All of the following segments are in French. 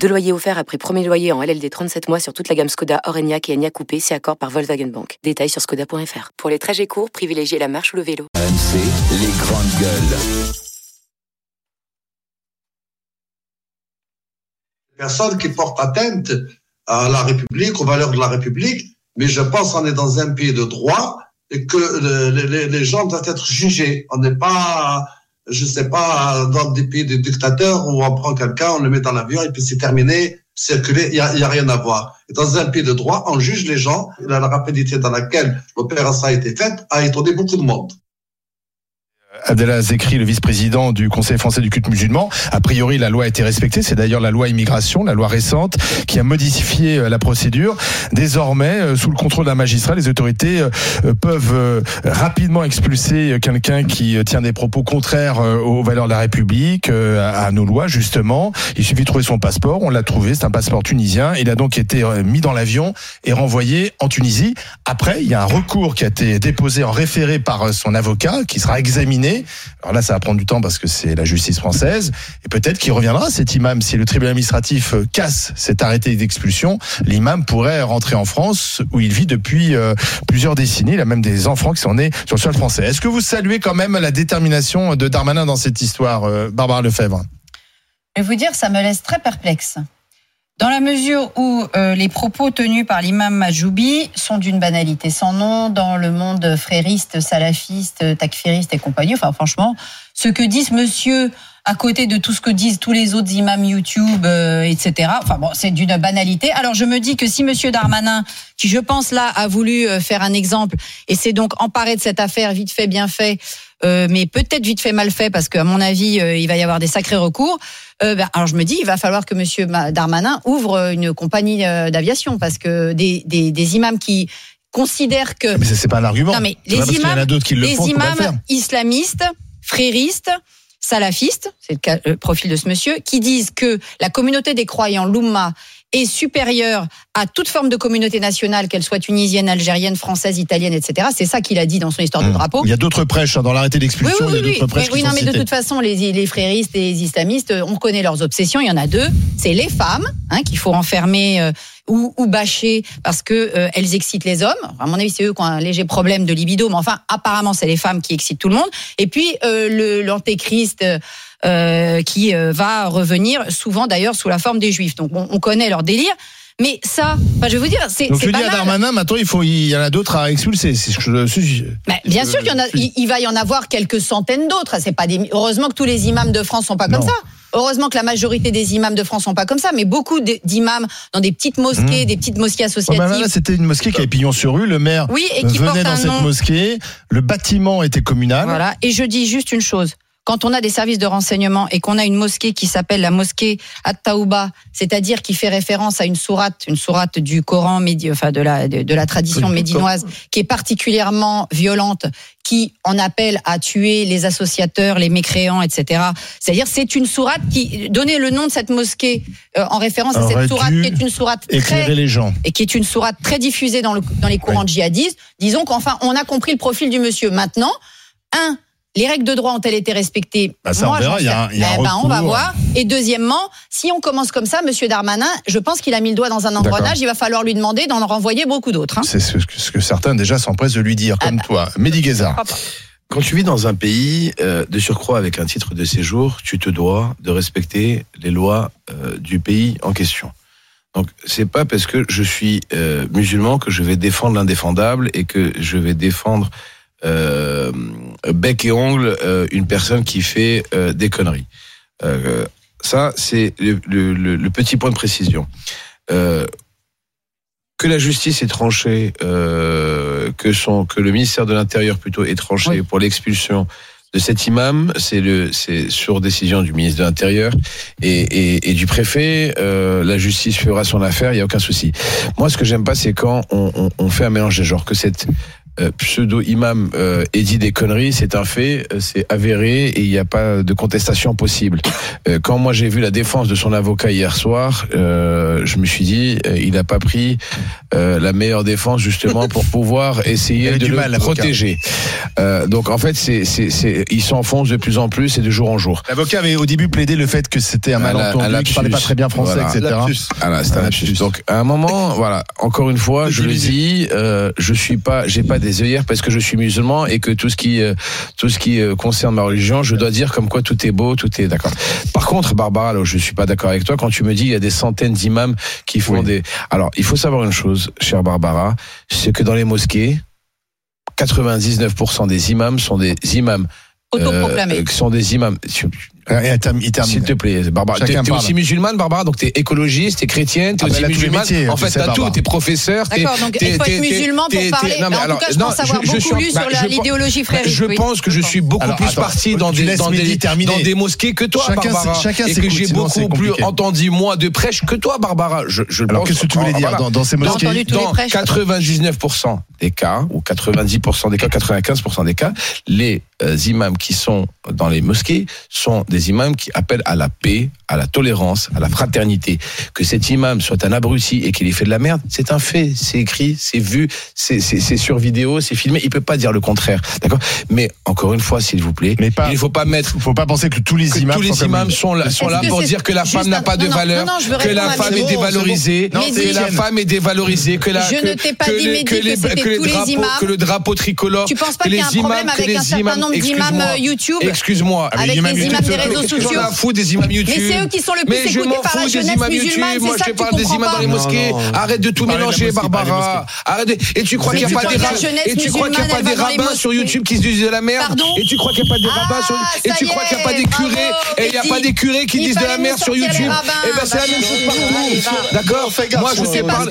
Deux loyers offerts après premier loyer en LLD 37 mois sur toute la gamme Skoda, Orenia et Enya Coupé, c'est accord par Volkswagen Bank. Détails sur skoda.fr. Pour les trajets courts, privilégiez la marche ou le vélo. RMC, les grandes gueules. Personne qui porte atteinte à la République, aux valeurs de la République, mais je pense qu'on est dans un pays de droit et que le- les, les gens doivent être jugés. On n'est pas, je sais pas, dans des pays de dictateurs où on prend quelqu'un, on le met dans l'avion et puis c'est terminé, circuler, il y a, y a rien à voir. Dans un pays de droit, on juge les gens. La rapidité dans laquelle l'opération a été faite a étonné beaucoup de monde. Abdallah Zekri, le vice-président du Conseil français du culte musulman. A priori, la loi a été respectée. C'est d'ailleurs la loi immigration, la loi récente, qui a modifié euh, la procédure. Désormais, euh, sous le contrôle d'un magistrat, les autorités euh, peuvent rapidement expulser quelqu'un qui tient des propos contraires aux valeurs de la République, à nos lois, justement. Il suffit de trouver son passeport. On l'a trouvé. C'est un passeport tunisien. Il a donc été mis dans l'avion et renvoyé en Tunisie. Après, il y a un recours qui a été déposé en référé par son avocat, qui sera examiné. Alors là, ça va prendre du temps parce que c'est la justice française. Et peut-être qu'il reviendra, cet imam. Si le tribunal administratif euh, casse cet arrêté d'expulsion, l'imam pourrait rentrer en France, où il vit depuis euh, plusieurs décennies. Il a même des enfants qui sont nés sur le sol français. Est-ce que vous saluez quand même la détermination de Darmanin dans cette histoire, euh, Barbara Lefebvre? Je vais vous dire, ça me laisse très perplexe. Dans la mesure où euh, les propos tenus par l'imam Majoubi sont d'une banalité sans nom dans le monde frériste, salafiste, takfiriste et compagnie. Enfin, franchement, ce que ce monsieur à côté de tout ce que disent tous les autres imams YouTube, euh, etc. Enfin bon, c'est d'une banalité. Alors je me dis que si Monsieur Darmanin, qui je pense là a voulu euh, faire un exemple et s'est donc emparé de cette affaire vite fait, bien fait, euh, mais peut-être vite fait, mal fait, parce qu'à mon avis, euh, il va y avoir des sacrés recours. Euh, ben, alors je me dis, il va falloir que Monsieur Ma- Darmanin ouvre une compagnie euh, d'aviation, parce que des, des, des imams qui considèrent que Mais ça, c'est pas un argument. non mais les parce qu'il y en a imams, d'autres qui le les font imams islamistes, fréristes, salafistes, c'est le, le profil de ce monsieur, qui disent que la communauté des croyants, l'Oumma, est supérieure à toute forme de communauté nationale, qu'elle soit tunisienne, algérienne, française, italienne, etc. C'est ça qu'il a dit dans son histoire de Hum. drapeau. Il y a d'autres prêches hein, dans l'arrêté Oui, d'expulsion. oui, il y a oui, d'autres oui. prêches qui oui, sont non, mais de toute façon, les, les fréristes et les islamistes, euh, on connaît leurs obsessions. Il y en a deux. C'est les femmes hein, qu'il faut enfermer euh, ou, ou bâcher parce que euh, elles excitent les hommes. À mon avis, c'est eux qui ont un léger problème de libido, mais enfin, apparemment, c'est les femmes qui excitent tout le monde. Et puis euh, le l'antéchrist. Euh, qui euh, va revenir souvent d'ailleurs sous la forme des juifs. Donc on, on connaît leur délire. Mais ça, enfin, je vais vous dire, c'est Donc tu dis à. Darmanin, maintenant il faut, il y en a d'autres à expulser. C'est ce que je suis. Mais bien sûr qu'il y en a, il, il va y en avoir quelques centaines d'autres. C'est pas des, heureusement que tous les imams de France sont pas comme ça. Heureusement que la majorité des imams de France sont pas comme ça, mais beaucoup d'imams dans des petites mosquées, Mmh. des petites mosquées Ouais, associatives. bah là, c'était une mosquée qui avait pignon sur rue. Le maire oui, et qui venait dans cette nom. mosquée. Le bâtiment était communal. Voilà. Et je dis juste une chose. Quand on a des services de renseignement et qu'on a une mosquée qui s'appelle la mosquée At-Taouba, c'est-à-dire qui fait référence à une sourate, une sourate du Coran, enfin de la de, de la tradition médinoise, qui est particulièrement violente, qui en appelle à tuer les associateurs, les mécréants, etc. C'est-à-dire c'est une sourate qui donnait le nom de cette mosquée euh, en référence à cette sourate qui est une sourate très les gens. et qui est une sourate très diffusée dans, le, dans les courants djihadistes, disons qu'enfin, on a compris le profil du monsieur. Maintenant, un, les règles de droit ont-elles été respectées Bah, ça, on verra, j'en il y a un- sais- il y a un Eh ben, on va voir. Et deuxièmement, si on commence comme ça, monsieur Darmanin, je pense qu'il a mis le doigt dans un engrenage, il va falloir lui demander d'en renvoyer beaucoup d'autres. hein. C'est ce, que- ce que certains déjà s'empressent de lui dire, Ah comme bah. toi. Mehdi Guézard. Quand tu vis dans un pays euh, de surcroît avec un titre de séjour, tu te dois de respecter les lois euh, du pays en question. Donc c'est pas parce que je suis euh, musulman que je vais défendre l'indéfendable et que je vais défendre euh, bec et ongle euh, une personne qui fait euh, des conneries. Euh, ça c'est le, le- le- le petit point de précision. Euh, que la justice est tranchée, euh, que son, que le ministère de l'Intérieur plutôt est tranché Oui. pour l'expulsion de cet imam, c'est le, c'est sur décision du ministre de l'Intérieur et, et, et du préfet. euh, la justice fera son affaire, il y a aucun souci. Moi, ce que j'aime pas, c'est quand on, on, on fait un mélange des genres, que cette euh, pseudo-imam euh, ait dit des conneries, c'est un fait, euh, c'est avéré et il n'y a pas de contestation possible. Euh, quand moi j'ai vu la défense de son avocat hier soir, euh, je me suis dit, euh, il n'a pas pris euh, la meilleure défense justement pour pouvoir essayer de le mal, protéger. Euh, donc en fait, c'est, c'est, c'est, il s'enfonce de plus en plus et de jour en jour. L'avocat avait au début plaidé le fait que c'était un malentendu, qu'il parlait pas très bien français, Voilà. etc. Ah là, c'est un lapsus. Donc à un moment, voilà, encore une fois, je le dis, euh, je suis pas, j'ai pas des œillères parce que je suis musulman et que tout ce qui, euh, tout ce qui euh, concerne ma religion, je dois dire comme quoi tout est beau, tout est d'accord. Par contre, Barbara, où je suis pas d'accord avec toi quand tu me dis il y a des centaines d'imams qui font Oui. des. Alors, il faut savoir une chose, chère Barbara, c'est que dans les mosquées, 99% des imams sont des imams. euh, Autoproclamé. euh, qui sont des imams. Tu- Et il termine- il termine. s'il te plaît, Barbara. T'es parle. aussi musulmane, Barbara, donc t'es écologiste, t'es chrétienne, t'es Ah bah, aussi les musulmane. métiers, en fait, t'as tout, t'es professeur. t'es- D'accord, donc il faut être musulman pour parler. non, Mais en alors, tout cas, je non, pense avoir je- je beaucoup suis- lu bah, sur pense- l'idéologie frériste. Je oui. pense que je suis beaucoup Alors, plus attends, parti dans des, laisses dans, Mehdi des, terminer. dans des mosquées que toi, Chacun- Barbara. chacun et que j'ai beaucoup plus entendu, moi, de prêches que toi, Barbara. Je, je Alors, pense- qu'est-ce que tu voulais dire dans, ces mosquées Dans prêches. 99% des cas, ou 90% des cas, 95% des cas, les euh, imams qui sont dans les mosquées sont des imams qui appellent à la paix, à la tolérance, à la fraternité. Que cet imam soit un abruti et qu'il ait fait de la merde, c'est un fait, c'est écrit, c'est vu, c'est sur vidéo, c'est filmé. Il peut pas dire le contraire, d'accord? Mais encore une fois, s'il vous plaît, Mais pas- il ne faut pas mettre Faut pas penser que tous les que imams tous les sont imams là, sont pour dire que la femme n'a pas de non, valeur, non, non, je veux que la femme est dévalorisée, que la femme est dévalorisée, que la Je que, ne t'ai pas que dit, le drapeau tricolore, Tu penses pas que qu'il y a les un problème avec certain imams- nombre d'imams euh, YouTube Excuse-moi. avec les imams réseaux sociaux ai à foutre des imams YouTube Mais c'est eux qui sont le plus Mais je écoutés m'en par la fous des jeunesse imams musulmane, Moi, je parle des imams dans les mosquées. Arrête de tout mélanger, Barbara. Arrête. Et tu crois qu'il n'y a pas des Et tu crois qu'il n'y a pas des rabbins sur YouTube qui se disent de la merde Et tu crois qu'il n'y a pas des Ah, rabbins sur Et tu crois qu'il n'y a pas des curés Et il n'y a pas des curés qui disent de la merde sur YouTube rabbins. Eh ben c'est la même chose partout. D'accord Moi je te parle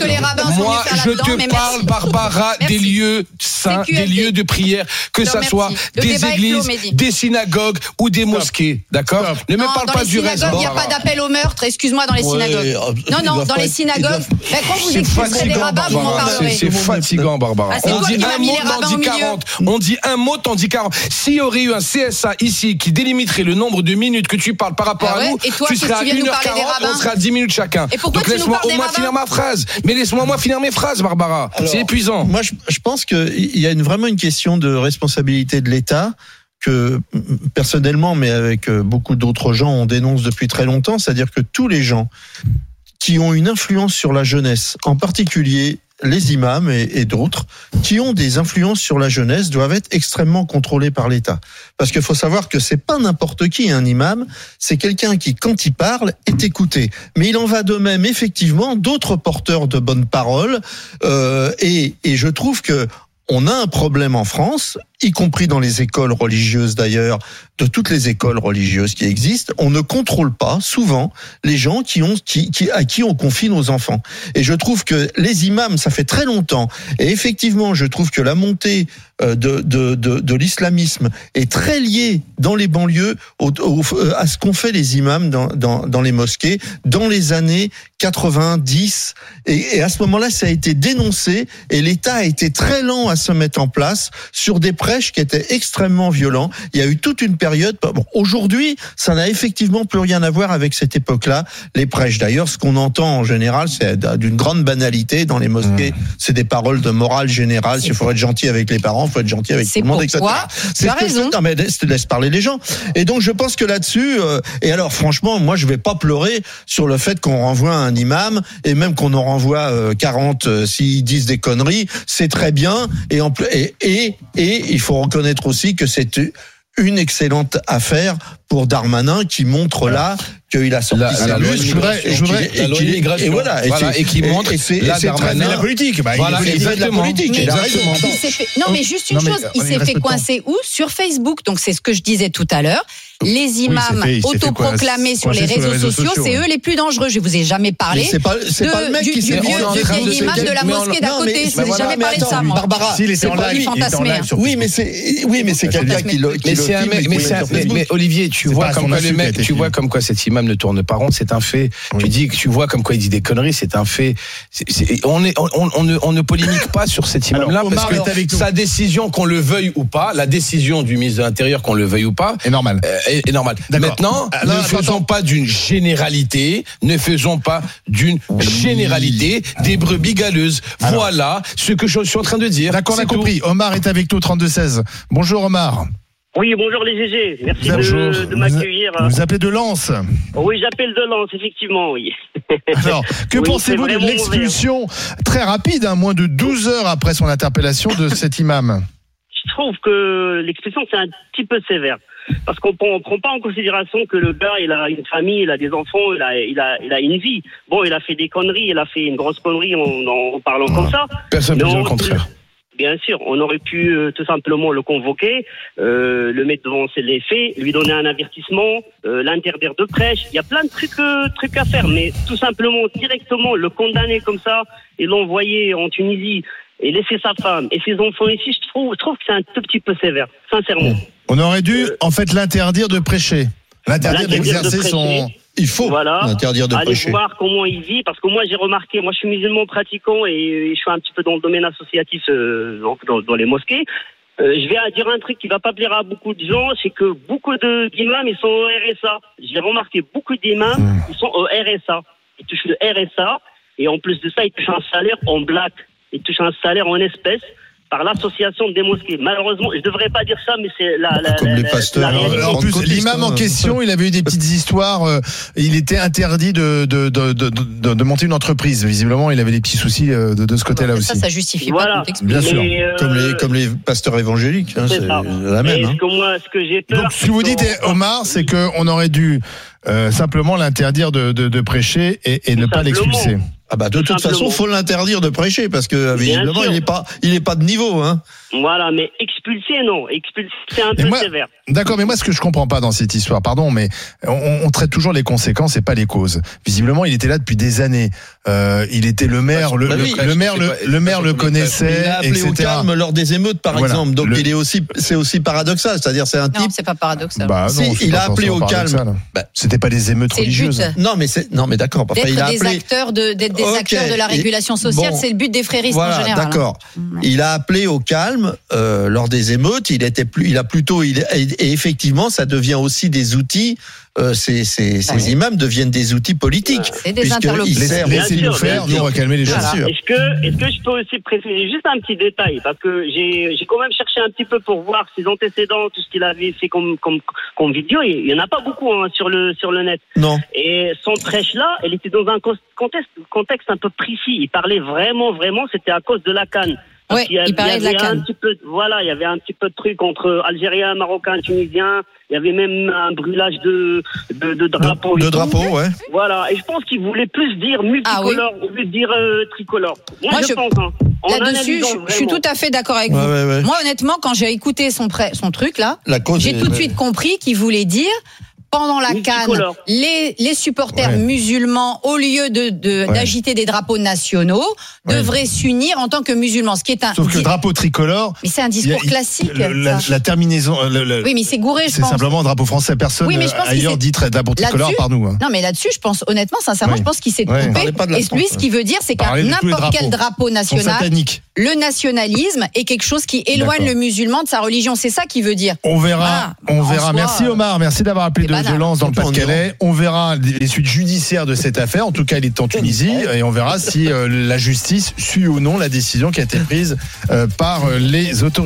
Moi je te parle. Barbara des lieux saints, des lieux de prière, que ça soit des églises, des synagogues ou des mosquées. D'accord Stop. Ne me parle pas du reste. synagogues, il n'y a pas d'appel au meurtre, excuse-moi, dans les synagogues. euh, Non, non, dans les synagogues, quand vous C'est expliquerez des fatigant, rabbins, vous m'en parlerez. C'est fatigant, Barbara. Ah, on dit un mot, t'en milieu. 40. On dit un mot, t'en dis 40. S'il y aurait eu un CSA ici qui délimiterait le nombre de minutes que tu parles par rapport Ah à nous, tu serais à tu viens nous parler des 1h40, on serait à 10 minutes chacun. Et pourquoi Donc tu nous laisse-moi parles au des moins finir ma phrase. Mais laisse-moi moi finir mes phrases, Barbara. C'est épuisant. Moi, je, pense qu'il y a vraiment une question de responsabilité de l'État que mm, personnellement, mais avec euh, beaucoup d'autres gens, on dénonce depuis très longtemps, c'est-à-dire que tous les gens qui ont une influence sur la jeunesse, en particulier les imams et, d'autres, qui ont des influences sur la jeunesse, doivent être extrêmement contrôlés par l'État. Parce qu'il faut savoir que c'est pas n'importe qui un imam, c'est quelqu'un qui, quand il parle, est écouté. Mais il en va de même, effectivement, d'autres porteurs de bonnes paroles. euh, et, et je trouve que on a un problème en France, y compris dans les écoles religieuses d'ailleurs, de toutes les écoles religieuses qui existent, on ne contrôle pas souvent les gens qui ont, qui, à qui on confie nos enfants. Et je trouve que les imams, ça fait très longtemps. Et effectivement, je trouve que la montée euh, de, de, de, l'islamisme est très liée dans les banlieues euh, à ce qu'ont fait les imams dans, dans, dans les mosquées dans les années 90. Et, et à ce moment-là, ça a été dénoncé et l'État a été très lent à se mettre en place sur des prêches qui étaient extrêmement violents. Il y a eu toute une période. Bon, aujourd'hui, ça n'a effectivement plus rien à voir avec cette époque-là. Les prêches, d'ailleurs, ce qu'on entend en général, c'est d'une grande banalité dans les mosquées. C'est des paroles de morale générale. Il faut être gentil avec les parents, il faut être gentil avec tout le monde, etc. C'est raison. non, mais laisse, laisse parler les gens. Et donc, je pense que là-dessus, euh, et alors, franchement, moi, je vais pas pleurer sur le fait qu'on renvoie un imam et même qu'on en renvoie euh, 40 euh, s'ils disent des conneries. C'est très bien. Et, en plus, et, et, et il faut reconnaître aussi que c'est une excellente affaire pour Darmanin qui montre là qu'il a sorti La- ses la loi muscles immigration. et Je voudrais- qu'il- et la immigration. et voilà, et, Voilà, et qui montre et et bien. la politique. Bah, il Voilà, est- Il fait de la politique. Mais il fait- Non, mais juste une Non, mais, chose, il il s'est fait coincer où? Sur Facebook. Donc c'est ce que je disais tout à l'heure. Les imams fait autoproclamés sur les réseaux sociaux, c'est eux les plus dangereux. Je vous ai jamais Mais parlé. pas, de- pas le mec du, qui du vieux, est de vieil imam de la mosquée d'à côté. Je vous ai voilà, jamais mais parlé de ça, moi. Barbara, il était en live Oui, mais c'est, oui, mais c'est quelqu'un qui le, qui Mais qui Olivier, tu vois comme quoi le qui mec, tu vois comme quoi cet imam imams ne tournent pas rond, c'est un fait. Tu dis que tu vois comme quoi il dit des conneries, c'est un fait. On, est, on, on- on ne, on ne polémique pas sur cet imam-là parce que avec sa décision, qu'on le veuille ou pas, la décision du ministre de l'Intérieur, qu'on le veuille ou pas, est normal. euh, est, est normal. D'accord. Maintenant, Alors, ne attends, faisons attends. pas d'une généralité, ne faisons pas d'une généralité des brebis galeuses. Alors. Voilà ce que je suis en train de dire. D'accord, on a tout. compris. Omar est avec nous, 32-16. Bonjour Omar. Oui, bonjour les GG. Merci Bonjour. de, de m'accueillir. Vous vous appelez de Lens. Oui, j'appelle de Lens, effectivement, oui. Alors, que Oui, pensez-vous de l'expulsion très rapide, hein, moins de 12 heures après son interpellation de cet imam Je trouve que l'expression, c'est un petit peu sévère. Parce qu'on ne prend pas en considération que le gars, il a une famille, il a des enfants, il a, il a, il a une vie. Bon, il a fait des conneries, il a fait une grosse connerie en, parlant comme ça. Personne ne dire le on- contraire. Bien sûr, on aurait pu euh, tout simplement le convoquer, euh, le mettre devant les faits, lui donner un avertissement, euh, l'interdire de prêche. Il y a plein de trucs, euh, trucs à faire, mais tout simplement directement le condamner comme ça et l'envoyer en Tunisie et laisser sa femme et ses enfants ici, je trouve, je trouve que c'est un tout petit peu sévère, sincèrement. On aurait dû, en fait, l'interdire de prêcher. L'interdire L'interdire de d'exercer son. Il faut Voilà. interdire de Allez prêcher. voir comment il vit, parce que moi j'ai remarqué, moi je suis musulman pratiquant et je suis un petit peu dans le domaine associatif, euh, donc dans, dans les mosquées. Euh, je vais dire un truc qui va pas plaire à beaucoup de gens, c'est que beaucoup de d'imams ils sont au RSA. J'ai remarqué beaucoup d'imams Mmh. ils sont au RSA. Ils touchent le RSA et en plus de ça ils touchent un salaire en black. Ils touchent un salaire en espèces par l'association des mosquées. Malheureusement, je devrais pas dire ça, mais c'est la, la, Comme la- les la- pasteurs. la. Alors, en plus, l'imam en hein. question, il avait eu des petites histoires. euh, il était interdit de, de, de, de, de- de monter une entreprise. Visiblement, il avait des petits soucis euh, de, de ce côté-là ça, aussi. ça justifie Voilà. pas. Bien sûr. Euh, Comme les, comme les pasteurs évangéliques, hein, C'est ça. la même. Et hein. ce que moi, ce que j'ai peur. Donc, ce que vous c'est dites, eh, Omar, c'est qu'on aurait dû euh, simplement l'interdire de, de, de prêcher et, et ne pas l'expulser. Ah bah de toute simplement. façon, faut l'interdire de prêcher parce que visiblement il est pas, il est pas de niveau. Hein. Voilà, mais expulser, non. Expulser, c'est un Et peu moi- sévère. D'accord, mais moi, ce que je comprends pas dans cette histoire, pardon, mais on, on traite toujours les conséquences et pas les causes. Visiblement, il était là depuis des années. Euh, il était le maire, le, Bah le- oui, le maire, le, le maire le son Il connaissait, a appelé au calme lors des émeutes, par Voilà. exemple. Donc Le- il est aussi, c'est aussi paradoxal. C'est-à-dire, c'est un Non, type. c'est pas paradoxal. Bah non, il pas a appelé au calme. Bah, C'était pas des émeutes C'est le but. religieuses. Non, mais c'est, non, mais d'accord. Enfin, il a des appelé. acteurs de, d'être des Ok. acteurs de la régulation sociale, bon. c'est le but des fréristes en Voilà, général. hein. d'accord. Il a appelé au calme euh, lors des émeutes. Il était plus, il a plutôt, il, et effectivement, ça devient aussi des outils. Euh, ces, ces, ces imams deviennent des outils politiques. C'est des interlocuteurs. Laissez-nous faire, bien nous, on va calmer les sûr. Est-ce que, est-ce que je peux aussi préciser juste un petit détail Parce que j'ai, j'ai quand même cherché un petit peu pour voir ses antécédents, tout ce qu'il avait fait comme, comme, comme vidéo. Il y en a pas beaucoup hein, sur, le, sur le net. Non. Et son prêche-là, elle était dans un contexte, contexte un peu précis. Il parlait vraiment, vraiment, c'était à cause de la canne. Ouais, qu'il y a- il parlait y de la avait un petit peu, voilà, il y avait un petit peu de truc entre Algériens, Marocains, Tunisiens. Il y avait même un brûlage de, de, de drapeaux. De drapeaux, ouais. Voilà, et je pense qu'il voulait plus dire multicolore au lieu de dire euh, tricolore. Moi, Moi, je, je- pense. Hein, Là-dessus, je, je suis tout à fait d'accord avec Ouais, vous. ouais, ouais. Moi, honnêtement, quand j'ai écouté son, son truc là, j'ai tout de ouais. suite compris qu'il voulait dire pendant la canne, Multicolore. les, les supporters Ouais. musulmans, au lieu de de- Ouais. d'agiter des drapeaux nationaux, Ouais. devraient s'unir en tant que musulmans. Ce qui est un. Sauf que le drapeau tricolore, Mais c'est un a- discours classique. le- la, terminaison, euh, le- le- Oui, mais c'est gouré, je c'est simplement un drapeau français. Personne Oui, mais je pense euh, ailleurs dit très drapeau tricolore par nous. hein. Non, mais là-dessus, je pense, honnêtement, sincèrement, Oui. je pense qu'il s'est trompé. La Et lui, ce qu'il veut dire, c'est qu'à n'importe quel drapeau national, le nationalisme est quelque chose qui éloigne D'accord. le musulman de sa religion. C'est ça qu'il veut dire. On verra, Voilà. on verra. soi, Merci Omar, merci d'avoir appelé dans le On Pas-de-Calais. Verra les les suites judiciaires de cette affaire. En tout cas, il est en Tunisie et on verra si euh, la justice suit ou non la décision qui a été prise euh, par euh, les autorités.